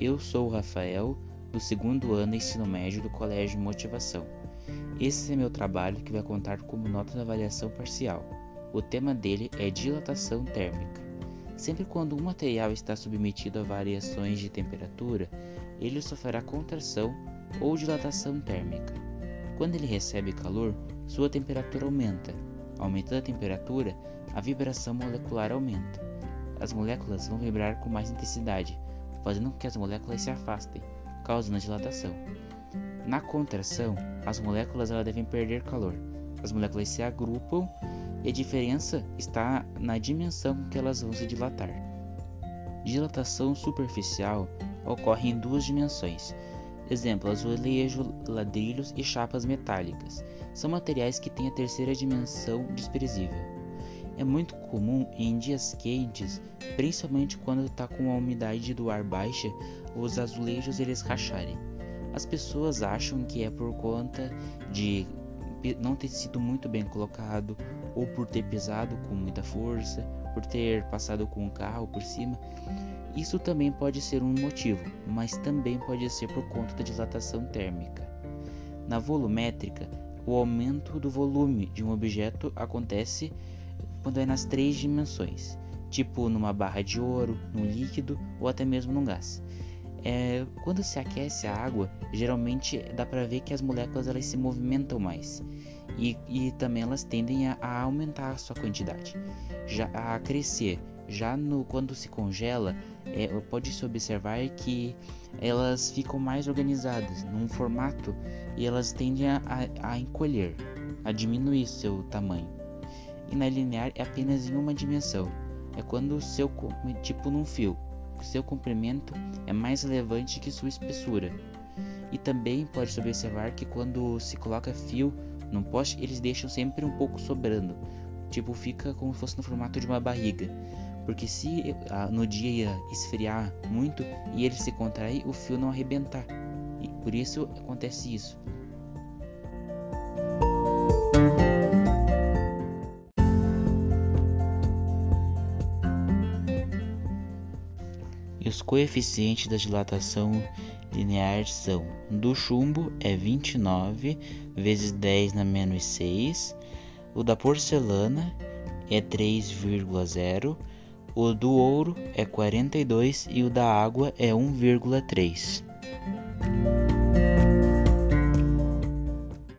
eu sou o Rafael, do segundo ano ensino médio do Colégio Motivação. Esse é meu trabalho que vai contar como nota na avaliação parcial. O tema dele é dilatação térmica. Sempre quando um material está submetido a variações de temperatura, ele sofrerá contração ou dilatação térmica. Quando ele recebe calor, sua temperatura aumenta. Aumentando a temperatura, a vibração molecular aumenta. As moléculas vão vibrar com mais intensidade, fazendo com que as moléculas se afastem, causando a dilatação. Na contração, as moléculas elas devem perder calor. As moléculas se agrupam e a diferença está na dimensão com que elas vão se dilatar. Dilatação superficial ocorre em duas dimensões. Exemplo, azulejo, ladrilhos e chapas metálicas. São materiais que têm a terceira dimensão desprezível. É muito comum em dias quentes, principalmente quando está com a umidade do ar baixa, os azulejos eles racharem. As pessoas acham que é por conta de não ter sido muito bem colocado ou por ter pesado com muita força, por ter passado com o carro por cima. Isso também pode ser um motivo, mas também pode ser por conta da dilatação térmica. Na volumétrica, o aumento do volume de um objeto acontece quando é nas três dimensões, tipo numa barra de ouro, num líquido ou até mesmo num gás. É, quando se aquece a água, geralmente dá para ver que as moléculas elas se movimentam mais e, e também elas tendem a, a, aumentar a sua quantidade, já a crescer. Já no quando se congela, é, pode se observar que elas ficam mais organizadas num formato e elas tendem a, a, encolher, a diminuir seu tamanho e na linear é apenas em uma dimensão. É quando o seu tipo num fio. Seu comprimento é mais relevante que sua espessura. E também pode-se observar que quando se coloca fio num poste, eles deixam sempre um pouco sobrando. Tipo, fica como se fosse no formato de uma barriga. Porque se no dia esfriar muito e ele se contrair, o fio não arrebentar. E por isso acontece isso. E os coeficientes da dilatação linear são: do chumbo é 29 vezes 10 na menos 6, o da porcelana é 3,0, o do ouro é 42 e o da água é 1,3.